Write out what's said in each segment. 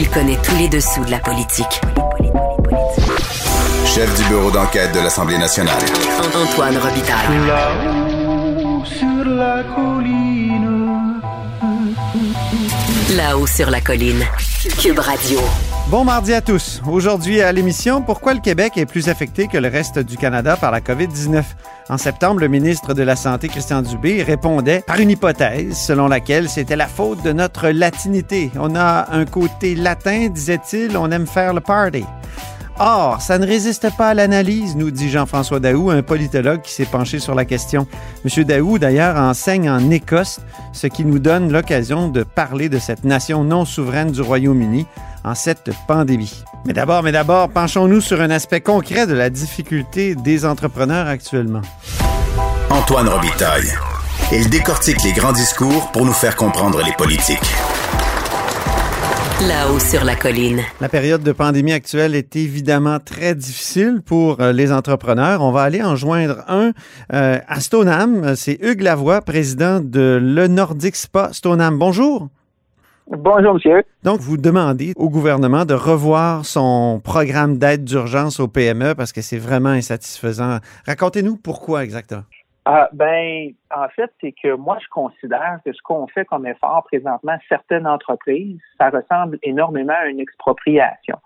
Il connaît tous les dessous de la politique. Chef du bureau d'enquête de l'Assemblée nationale. Antoine Robitaille. Là-haut sur la colline. Là-haut sur la colline. Cube Radio. Bon mardi à tous. Aujourd'hui à l'émission, pourquoi le Québec est plus affecté que le reste du Canada par la COVID-19? En septembre, le ministre de la Santé, Christian Dubé, répondait par une hypothèse selon laquelle c'était la faute de notre latinité. On a un côté latin, disait-il, on aime faire le party. Or, ça ne résiste pas à l'analyse, nous dit Jean-François Daou, un politologue qui s'est penché sur la question. Monsieur Daou, d'ailleurs, enseigne en Écosse, ce qui nous donne l'occasion de parler de cette nation non souveraine du Royaume-Uni en cette pandémie. Mais d'abord, mais d'abord, penchons-nous sur un aspect concret de la difficulté des entrepreneurs actuellement. Antoine Robitaille. Il décortique les grands discours pour nous faire comprendre les politiques. Là-haut sur la colline. La période de pandémie actuelle est évidemment très difficile pour euh, les entrepreneurs. On va aller en joindre un euh, à Stoneham. C'est Hugues Lavoie, président de Le Nordic Spa Stoneham. Bonjour. Bonjour, monsieur. Donc, vous demandez au gouvernement de revoir son programme d'aide d'urgence aux PME parce que c'est vraiment insatisfaisant. Racontez-nous pourquoi exactement. Ah, ben, en fait, c'est que moi, je considère que ce qu'on fait comme effort présentement, certaines entreprises, ça ressemble énormément à une expropriation.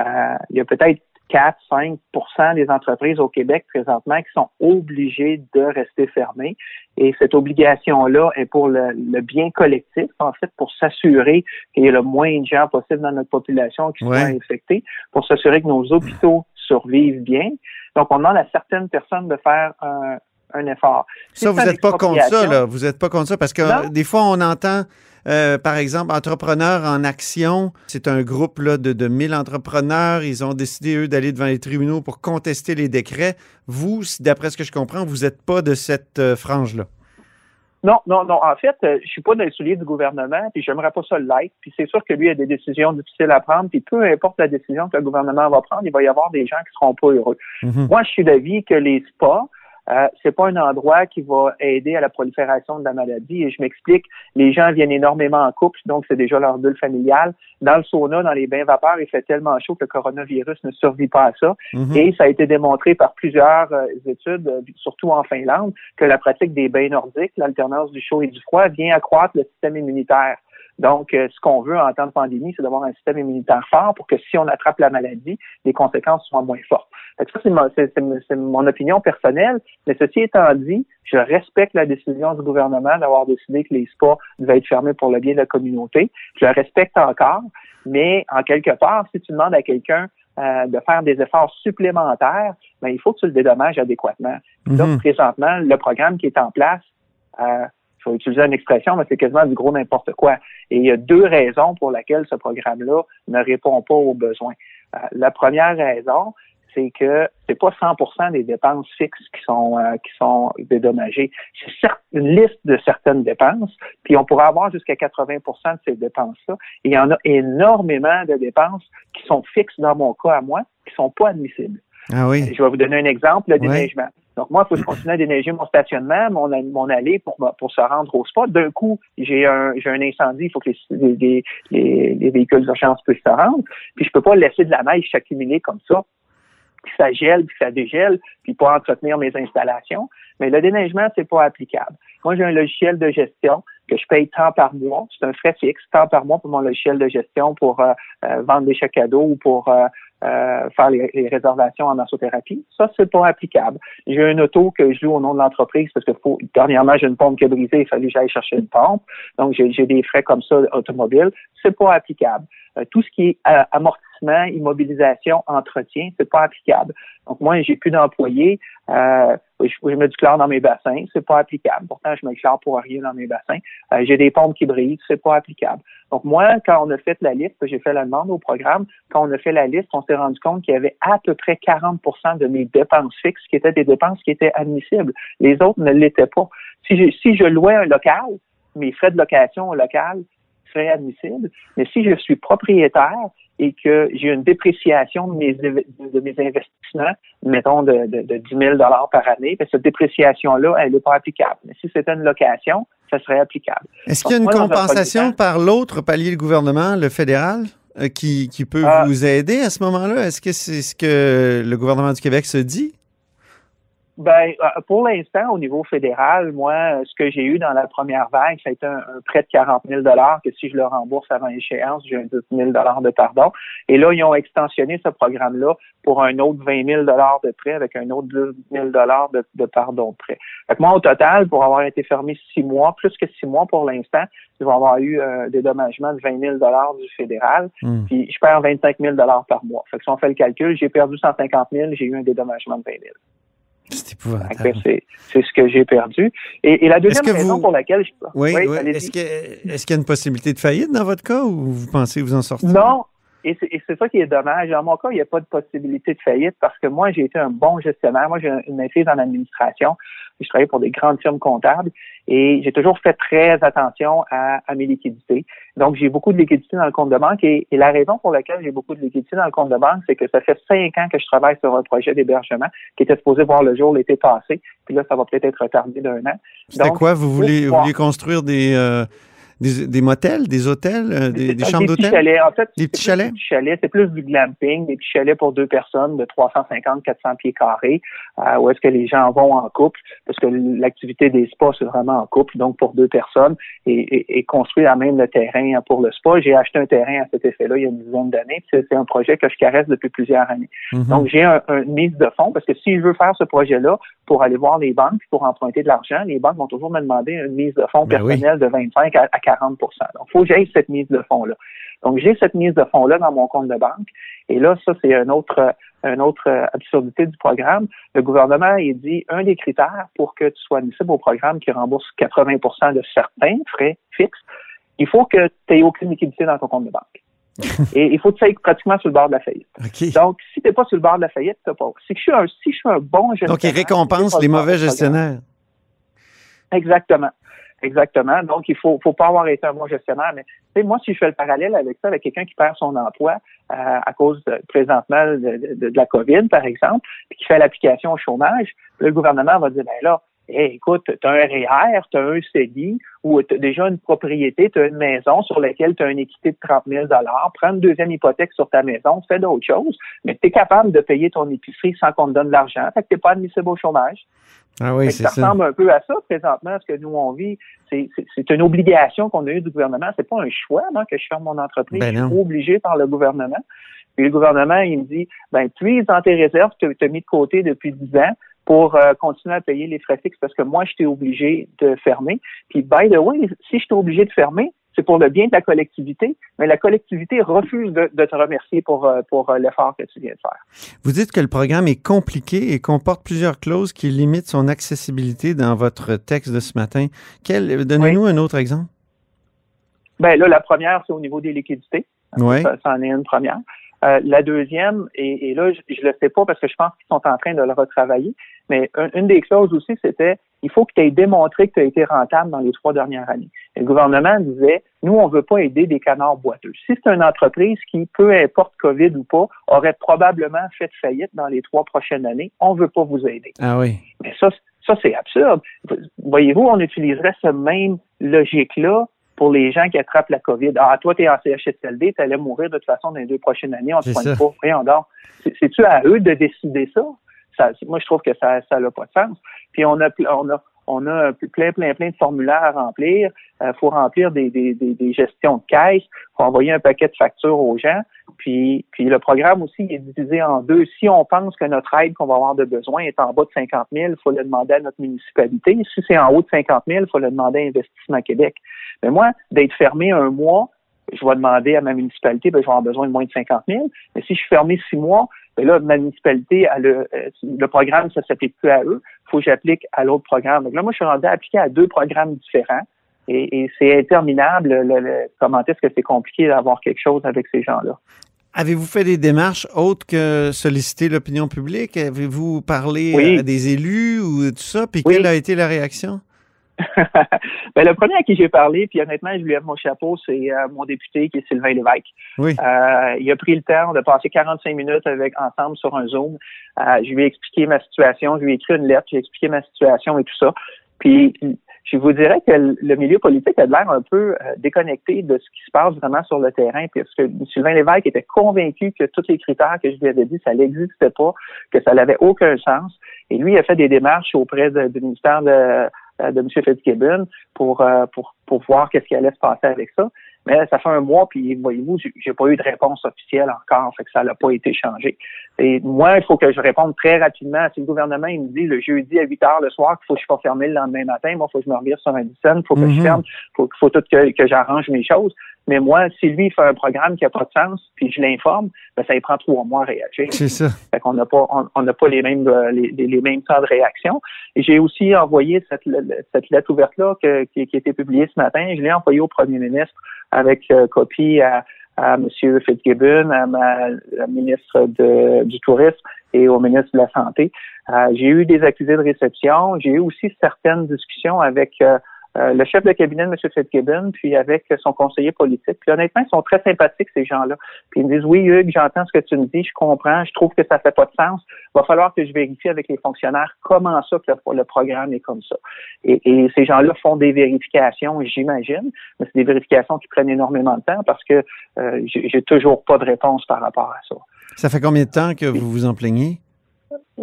Euh, il y a peut-être 4-5 des entreprises au Québec présentement qui sont obligées de rester fermées. Et cette obligation-là est pour le, le, bien collectif, en fait, pour s'assurer qu'il y ait le moins de gens possible dans notre population qui soient infectés, pour s'assurer que nos hôpitaux survivent bien. Donc, on demande à certaines personnes de faire un, un effort. Ça, vous n'êtes pas contre ça, là. Vous n'êtes pas contre ça parce que des fois, on entend, euh, par exemple, entrepreneurs en action. C'est un groupe là, de, de 1000 entrepreneurs. Ils ont décidé, eux, d'aller devant les tribunaux pour contester les décrets. Vous, d'après ce que je comprends, vous n'êtes pas de cette euh, frange-là. Non, non, non. En fait, euh, je suis pas dans les souliers du gouvernement, puis j'aimerais pas ça l'être. Puis c'est sûr que lui a des décisions difficiles à prendre, puis peu importe la décision que le gouvernement va prendre, il va y avoir des gens qui seront pas heureux. Mhm. Moi, je suis d'avis que les spas, euh, c'est pas un endroit qui va aider à la prolifération de la maladie. Et je m'explique, les gens viennent énormément en couple, donc c'est déjà leur bulle familiale. Dans le sauna, dans les bains vapeurs, il fait tellement chaud que le coronavirus ne survit pas à ça. Mhm. Et ça a été démontré par plusieurs euh, études, euh, surtout en Finlande, que la pratique des bains nordiques, l'alternance du chaud et du froid, vient accroître le système immunitaire. Donc, euh, ce qu'on veut en temps de pandémie, c'est d'avoir un système immunitaire fort pour que si on attrape la maladie, les conséquences soient moins fortes. Fait que ça, c'est mon, c'est- mon opinion personnelle. Mais ceci étant dit, je respecte la décision du gouvernement d'avoir décidé que les spas devaient être fermés pour le bien de la communauté. Je le respecte encore, mais en quelque part, si tu demandes à quelqu'un euh, de faire des efforts supplémentaires, ben, il faut que tu le dédommages adéquatement. Donc, Mhm. présentement, le programme qui est en place, euh, je vais utiliser une expression, mais c'est quasiment du gros n'importe quoi. Et il y a deux raisons pour lesquelles ce programme-là ne répond pas aux besoins. Euh, la première raison, c'est que c'est pas 100% des dépenses fixes qui sont euh, qui sont dédommagées. C'est une liste de certaines dépenses, puis on pourrait avoir jusqu'à 80% de ces dépenses-là. Et il y en a énormément de dépenses qui sont fixes dans mon cas à moi, qui sont pas admissibles. Ah oui. Je vais vous donner un exemple, le Ouais. Donc, moi, il faut que je continue à déneiger mon stationnement, mon, mon allée pour, pour se rendre au spot. D'un coup, j'ai un, un incendie, il faut que les, les véhicules d'urgence puissent se rendre. Puis, je peux pas laisser de la neige s'accumuler comme ça. Puis ça gèle, puis ça dégèle, puis pas entretenir mes installations. Mais le déneigement, c'est pas applicable. Moi, j'ai un logiciel de gestion que je paye tant par mois. C'est un frais fixe, tant par mois pour mon logiciel de gestion pour euh, euh, vendre des chèques cadeaux ou pour euh, euh, faire les, réservations en massothérapie. Ça, c'est pas applicable. J'ai un auto que je loue au nom de l'entreprise parce que faut, dernièrement, j'ai une pompe qui a brisé, il fallait que j'aille chercher une pompe. Donc, j'ai des frais comme ça automobiles. C'est pas applicable. Euh, tout ce qui est amortissement, immobilisation, entretien, c'est pas applicable. Donc, moi, j'ai plus d'employés. Je, mets du chlore dans mes bassins, c'est pas applicable. Pourtant, je mets du chlore pour rien dans mes bassins. Euh, j'ai des pompes qui brisent, c'est pas applicable. Donc moi, quand on a fait la liste, j'ai fait la demande au programme, quand on a fait la liste, on s'est rendu compte qu'il y avait à peu près 40% de mes dépenses fixes qui étaient des dépenses qui étaient admissibles. Les autres ne l'étaient pas. Si je, si je louais un local, mes frais de location au local seraient admissibles. Mais si je suis propriétaire et que j'ai une dépréciation de mes, de mes investissements, mettons de, de, de 10 000 par année, bien, cette dépréciation-là, elle n'est pas applicable. Mais si c'était une location, ça serait applicable. Est-ce qu'il y a une moi, compensation par l'autre palier de gouvernement, le fédéral, euh, qui, qui peut Ah. vous aider à ce moment-là? Est-ce que c'est ce que le gouvernement du Québec se dit? Ben, euh, pour l'instant, au niveau fédéral, moi, euh, ce que j'ai eu dans la première vague, ça a été un, un prêt de 40 000 que si je le rembourse avant échéance, j'ai un 12 000 de pardon. Et là, ils ont extensionné ce programme-là pour un autre 20 000 de prêt avec un autre 12 000 de, de pardon de prêt. Fait que moi, au total, pour avoir été fermé six mois, plus que six mois pour l'instant, je vais avoir eu un dédommagement de 20 000 du fédéral, Hmm. puis je perds 25 000 par mois. Fait que si on fait le calcul, j'ai perdu 150 000, j'ai eu un dédommagement de 20 000. C'est épouvantable. ce que j'ai perdu. Et, et la deuxième raison vous- pour laquelle je Oui, oui. Est-ce qu'il y a une possibilité de faillite dans votre cas ou vous pensez vous en sortir? Non. Et c'est et c'est ça qui est dommage. Dans mon cas, il n'y a pas de possibilité de faillite parce que moi, j'ai été un bon gestionnaire. Moi, j'ai une maîtrise en administration. Je travaille pour des grandes firmes comptables et j'ai toujours fait très attention à, à mes liquidités. Donc, j'ai beaucoup de liquidités dans le compte de banque et, et la raison pour laquelle j'ai beaucoup de liquidités dans le compte de banque, c'est que ça fait cinq ans que je travaille sur un projet d'hébergement qui était supposé voir le jour l'été passé. Puis là, ça va peut-être être retardé d'un an. C'était quoi? Vous voulez, vous vouliez construire des, euh, des, des motels, des hôtels, euh, des, des chambres petits d'hôtel? chalets. En fait, Des petits chalets? Des petits chalets, c'est plus du glamping, des petits chalets pour deux personnes de 350, 400 pieds carrés, euh, où est-ce que les gens vont en couple, parce que l'activité des spas, c'est vraiment en couple, donc pour deux personnes, et, et, et construire à même le terrain pour le spa. J'ai acheté un terrain à cet effet-là il y a une dizaine d'années, c'est un projet que je caresse depuis plusieurs années. Mhm. Donc, j'ai un, mise de fonds parce que si je veux faire ce projet-là pour aller voir les banques pour emprunter de l'argent, les banques vont toujours me demander une mise de fonds Ben oui. personnelle de 25 à, à 40 Donc, il faut que j'aille cette mise de fonds-là. Donc, j'ai cette mise de fonds-là dans mon compte de banque. Et là, ça, c'est un autre, une autre euh, absurdité du programme. Le gouvernement, il dit, un des critères pour que tu sois admissible au programme qui rembourse 80% de certains frais fixes, il faut que tu aies aucune liquidité dans ton compte de banque. Et il faut que tu sois pratiquement sur le bord de la faillite. Donc, si t'es pas sur le bord de la faillite, t'as pas. Si je suis un, si je suis un bon gestionnaire. Donc, il récompense les mauvais gestionnaires. Exactement. Exactement. Donc, il faut, faut pas avoir été un bon gestionnaire. Mais, moi, si je fais le parallèle avec ça, avec quelqu'un qui perd son emploi euh, à cause présentement de, de- de la COVID, par exemple, puis qui fait l'application au chômage, le gouvernement va dire, ben là, écoute, tu as un REER, tu as un CELI, ou tu as déjà une propriété, tu as une maison sur laquelle tu as une équité de 30 000 prends une deuxième hypothèque sur ta maison, fais d'autres choses, mais tu es capable de payer ton épicerie sans qu'on te donne de l'argent. Fait que tu n'es pas admissible au chômage. Ah oui, ça ressemble un peu à ça présentement, ce que nous on vit. C'est une obligation qu'on a eue du gouvernement. C'est pas un choix non, que je ferme mon entreprise. Ben je suis obligé par le gouvernement. Puis le gouvernement, il me dit, ben puise dans tes réserves que tu as mis de côté depuis 10 ans pour euh, continuer à payer les frais fixes parce que moi, je t'ai obligé de fermer. Puis, by the way, si je t'ai obligé de fermer, c'est pour le bien de la collectivité, mais la collectivité refuse de, de te remercier pour, euh, pour euh, l'effort que tu viens de faire. Vous dites que le programme est compliqué et comporte plusieurs clauses qui limitent son accessibilité dans votre texte de ce matin. Donnez-nous un autre exemple. Ben là, la première, c'est au niveau des liquidités. Oui. Ça, ça en est une première. Euh, la deuxième, et, et là, je, je le sais pas parce que je pense qu'ils sont en train de le retravailler, mais un- une des clauses aussi, c'était il faut que tu aies démontré que tu as été rentable dans les trois dernières années. Et le gouvernement disait, nous, on veut pas aider des canards boiteux. Si c'est une entreprise qui, peu importe COVID ou pas, aurait probablement fait faillite dans les trois prochaines années, on veut pas vous aider. Ah oui. Mais ça, ça c'est absurde. Voyez-vous, on utiliserait ce même logique-là pour les gens qui attrapent la COVID. Ah, toi, tu es en CHSLD, tu allais mourir de toute façon dans les deux prochaines années, on te ça. pas. Voyons donc. C'est- C'est-tu à eux de décider ça? ça moi, je trouve que ça ça n'a pas de sens. Puis on a, on a, on a plein, plein, plein de formulaires à remplir. Il faut remplir des, des, des, des gestions de caisse. faut envoyer un paquet de factures aux gens. Puis, puis le programme aussi est divisé en deux. Si on pense que notre aide qu'on va avoir de besoin est en bas de 50 000, il faut le demander à notre municipalité. Si c'est en haut de 50 000, il faut le demander à Investissement Québec. Mais moi, d'être fermé un mois, je vais demander à ma municipalité, ben, je vais avoir besoin de moins de 50 000. Mais si je suis fermé six mois, ben là, ma municipalité, a- euh, le programme, ça s'applique plus à eux. faut que j'applique à l'autre programme. Donc là, moi, je suis rendu à appliquer à deux programmes différents. Et, et c'est interminable le- le- comment est-ce que c'est compliqué d'avoir quelque chose avec ces gens-là. Avez-vous fait des démarches autres que solliciter l'opinion publique? Avez-vous parlé Oui. à des élus ou tout ça? Puis Oui. quelle a été la réaction? ben, le premier à qui j'ai parlé, puis honnêtement, je lui lève mon chapeau, c'est euh, mon député qui est Sylvain Lévesque. Oui. Euh, il a pris le temps de passer 45 minutes avec ensemble sur un Zoom. Euh, je lui ai expliqué ma situation, je lui ai écrit une lettre, j'ai expliqué ma situation et tout ça. Puis je vous dirais que le milieu politique a de l'air un peu euh, déconnecté de ce qui se passe vraiment sur le terrain, parce que Sylvain Lévesque était convaincu que tous les critères que je lui avais dit, ça n'existait pas, que ça n'avait aucun sens. Et lui, il a fait des démarches auprès de- du ministère de, de M. Fitzgibbon pour, euh, pour, pour voir qu'est-ce qui allait se passer avec ça. Mais ça fait un mois, puis voyez-vous, j'ai pas eu de réponse officielle encore, fait que ça n'a pas été changé. Et moi, il faut que je réponde très rapidement. Si le gouvernement il me dit le jeudi à 8 heures le soir qu'il faut que je sois fermé le lendemain matin, moi, il faut que je me revire sur un il faut que Mhm. je ferme, il faut, faut tout que, que j'arrange mes choses. Mais moi, si lui fait un programme qui n'a pas de sens, puis je l'informe, ben, ça lui prend trois mois à réagir. C'est ça. Fait qu'on n'a pas, on on n'a pas les mêmes, euh, les, les- mêmes temps de réaction. Et j'ai aussi envoyé cette, cette lettre ouverte-là qui, qui a été publiée ce matin. Je l'ai envoyée au premier ministre avec euh, copie à, à M. Fitzgibbon, à ma la ministre de- du Tourisme et au ministre de la Santé. Euh, j'ai eu des accusés de réception. J'ai eu aussi certaines discussions avec euh, euh, le chef de cabinet de M. Fitzgibbon, puis avec son conseiller politique. Puis honnêtement, ils sont très sympathiques, ces gens-là. Puis ils me disent, oui, Hugues, j'entends ce que tu me dis, je comprends, je trouve que ça fait pas de sens. Il va falloir que je vérifie avec les fonctionnaires comment ça que le, le programme est comme ça. Et, et ces gens-là font des vérifications, j'imagine, mais c'est des vérifications qui prennent énormément de temps parce que euh, j'ai j'ai toujours pas de réponse par rapport à ça. Ça fait combien de temps que vous vous en plaignez?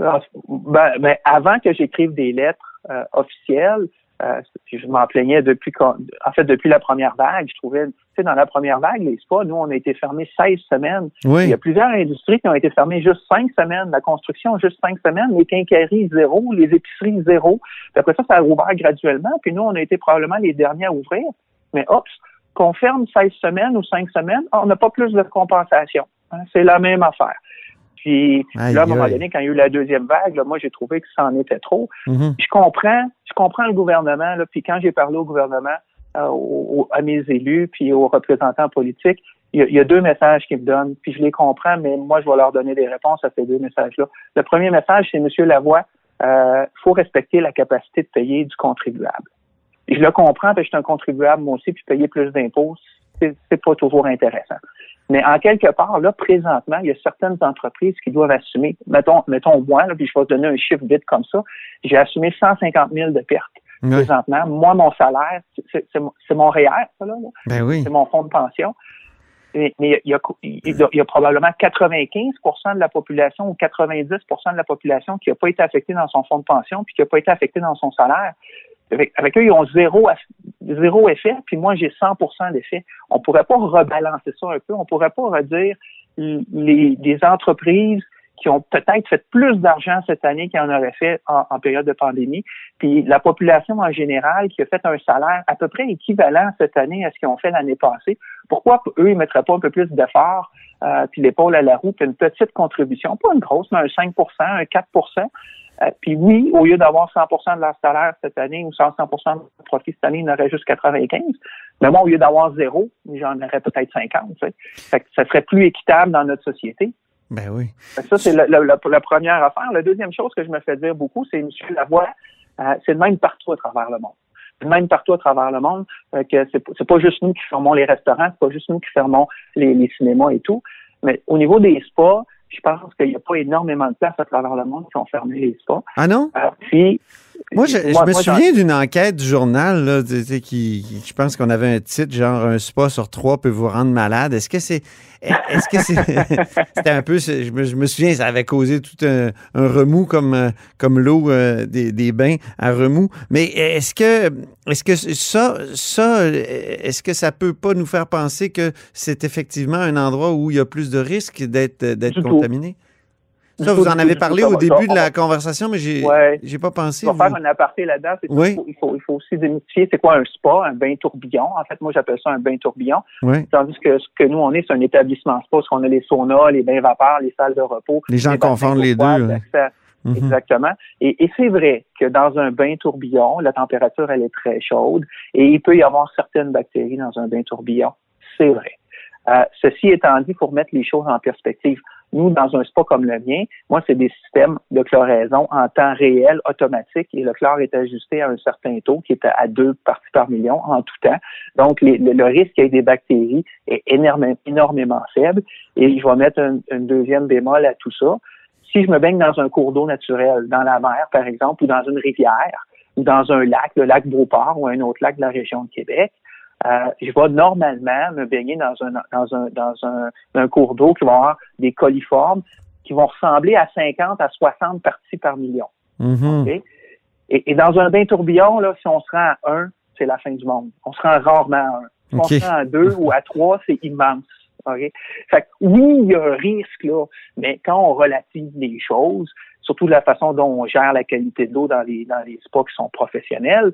Ah, Ben, ben, avant que j'écrive des lettres euh, officielles, euh, je m'en plaignais depuis en fait depuis la première vague. Je trouvais, tu sais, dans la première vague, les spas, nous, on a été fermés 16 semaines. Il Oui. y a plusieurs industries qui ont été fermées juste 5 semaines. La construction, juste 5 semaines. Les quincailleries, zéro. Les épiceries, zéro. Puis après ça, ça a rouvert graduellement. Puis nous, on a été probablement les derniers à ouvrir. Mais hop, qu'on ferme 16 semaines ou 5 semaines, on n'a pas plus de compensation. Hein, C'est la même affaire. Puis Aïe, là, à un moment donné, quand il y a eu la deuxième vague, là, moi, j'ai trouvé que ça en était trop. Mhm. Je comprends, je comprends le gouvernement, là, puis quand j'ai parlé au gouvernement, euh, au- à mes élus, puis aux représentants politiques, il y, a, il y a deux messages qu'ils me donnent, puis je les comprends, mais moi, je vais leur donner des réponses à ces deux messages-là. Le premier message, c'est Monsieur Lavoie, euh, faut respecter la capacité de payer du contribuable. Je le comprends, parce que je suis un contribuable moi aussi, puis payer plus d'impôts, c'est pas toujours intéressant. Mais en quelque part, là, présentement, il y a certaines entreprises qui doivent assumer, mettons, mettons moi, là, puis je vais te donner un chiffre vite comme ça, j'ai assumé 150 000 de pertes présentement. Moi, mon salaire, c'est mon- c'est mon REER, ça, là, là. Ben oui. c'est mon fonds de pension. Mais mais il y, a, il y a- il y a probablement 95% de la population ou 90% de la population qui n'a pas été affectée dans son fonds de pension puis qui n'a pas été affectée dans son salaire. Avec, avec eux, ils ont zéro, zéro effet, puis moi, j'ai 100% d'effet. On pourrait pas rebalancer ça un peu. On pourrait pas redire les, des entreprises qui ont peut-être fait plus d'argent cette année qu'ils en auraient fait en, en période de pandémie, puis la population en général qui a fait un salaire à peu près équivalent cette année à ce qu'ils ont fait l'année passée, pourquoi eux, ils mettraient pas un peu plus d'efforts, euh, puis l'épaule à la roue, puis une petite contribution, pas une grosse, mais un 5% un 4 euh, puis oui, au lieu d'avoir 100% de leur salaire cette année ou 100% de leur profit cette année, ils en auraient juste 95. Mais moi, au lieu d'avoir zéro, j'en aurais peut-être 50. Tu sais. Fait que ça serait plus équitable dans notre société. Ben oui. Ça, c'est la, première affaire. La deuxième chose que je me fais dire beaucoup, c'est M. Lavoie, euh, c'est le même partout à travers le monde. Le même partout à travers le monde, euh, que c'est, pas- c'est pas juste nous qui fermons les restaurants, c'est pas juste nous qui fermons les, les cinémas et tout. Mais au niveau des spas, je pense qu'il n'y a pas énormément de places à travers le monde qui ont fermé les spas. Ah non? Euh, puis, Moi, je, me moi, souviens d'une enquête du journal, là, tu sais, qui, qui- je pense qu'on avait un titre, genre un spa sur trois peut vous rendre malade. Est-ce que c'est. Est-ce que c'est. C'était un peu. Je me, je me souviens, ça avait causé tout un, un remous comme, euh, comme l'eau euh, des, des bains à remous. Mais est-ce que. Est-ce que ça, ça, est-ce que ça peut pas nous faire penser que c'est effectivement un endroit où il y a plus de risques d'être d'être tout. Ça, vous en avez parlé au début de la conversation, mais j'ai Ouais. j'ai pas pensé. On va vous- faire un aparté là-dedans. Oui. il, faut, il, faut, il faut aussi démystifier c'est quoi un spa, un bain tourbillon. En fait, moi, j'appelle ça un bain tourbillon. Oui. Tandis que ce que nous, on est, c'est un établissement spa, parce qu'on a les saunas, les bains vapeurs, les salles de repos. Les gens confondent les deux, ouais. à- Mhm. Exactement. Et, et c'est vrai que dans un bain tourbillon, la température, elle est très chaude et il peut y avoir certaines bactéries dans un bain tourbillon. C'est vrai. Euh, ceci étant dit, pour mettre les choses en perspective, nous, dans un spa comme le mien, moi, c'est des systèmes de chloraison en temps réel, automatique, et le chlore est ajusté à un certain taux qui est à deux parties par million en tout temps. Donc, le, risque ait des bactéries est énormément faible. Et je vais mettre un, une deuxième bémol à tout ça. Si je me baigne dans un cours d'eau naturel, dans la mer, par exemple, ou dans une rivière, ou dans un lac, le lac Beauport ou un autre lac de la région de Québec, euh, je vais normalement me baigner dans un dans un dans un, un cours d'eau qui va avoir des coliformes qui vont ressembler à 50 à 60 parties par million. Mhm. OK? Et, et dans un bain tourbillon, là, si on se rend à un, c'est la fin du monde. On se rend rarement à un. Si on se rend à deux ou à trois, c'est immense. OK? Fait que oui, il y a un risque, là, mais quand on relative les choses, surtout de la façon dont on gère la qualité de l'eau dans les, dans les spas qui sont professionnels,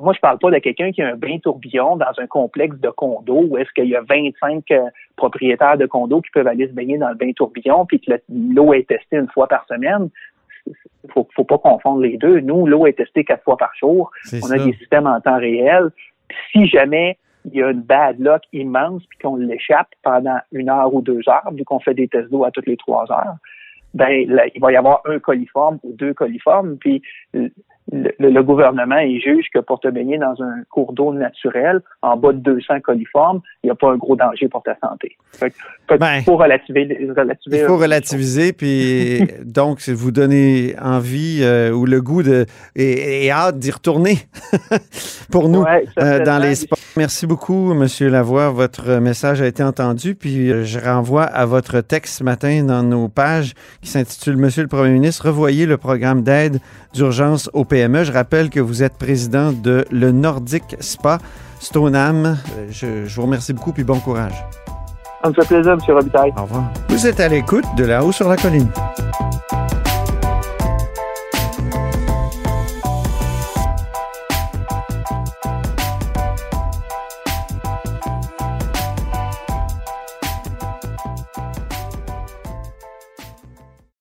moi, je parle pas de quelqu'un qui a un bain tourbillon dans un complexe de condos où est-ce qu'il y a 25 euh, propriétaires de condos qui peuvent aller se baigner dans le bain tourbillon puis que le- l'eau est testée une fois par semaine. Faut, faut pas confondre les deux. Nous, l'eau est testée quatre fois par jour. On ça. a des systèmes en temps réel. Si jamais il y a une bad luck immense puis qu'on l'échappe pendant une heure ou deux heures, vu qu'on fait des tests d'eau à toutes les trois heures, ben là, il va y avoir un coliforme ou deux coliformes, puis le, gouvernement il juge que pour te baigner dans un cours d'eau naturel en bas de 200 coliformes, il n'y a pas un gros danger pour ta santé. Fait que, Ben, faut relativer Il faut relativiser, puis donc vous donner envie euh, ou le goût de et, et hâte d'y retourner pour nous Ouais, euh, dans les sports. Merci beaucoup, Monsieur Lavoie. Votre message a été entendu, puis euh, je renvoie à votre texte ce matin dans nos pages qui s'intitule Monsieur le Premier ministre, revoyez le programme d'aide d'urgence au PME. Je rappelle que vous êtes président de le Nordic Spa Stoneham. Euh, Je, je vous remercie beaucoup, puis bon courage. Ça me fait plaisir, M. Robitaille. Au revoir. Vous êtes à l'écoute de là-haut sur la colline.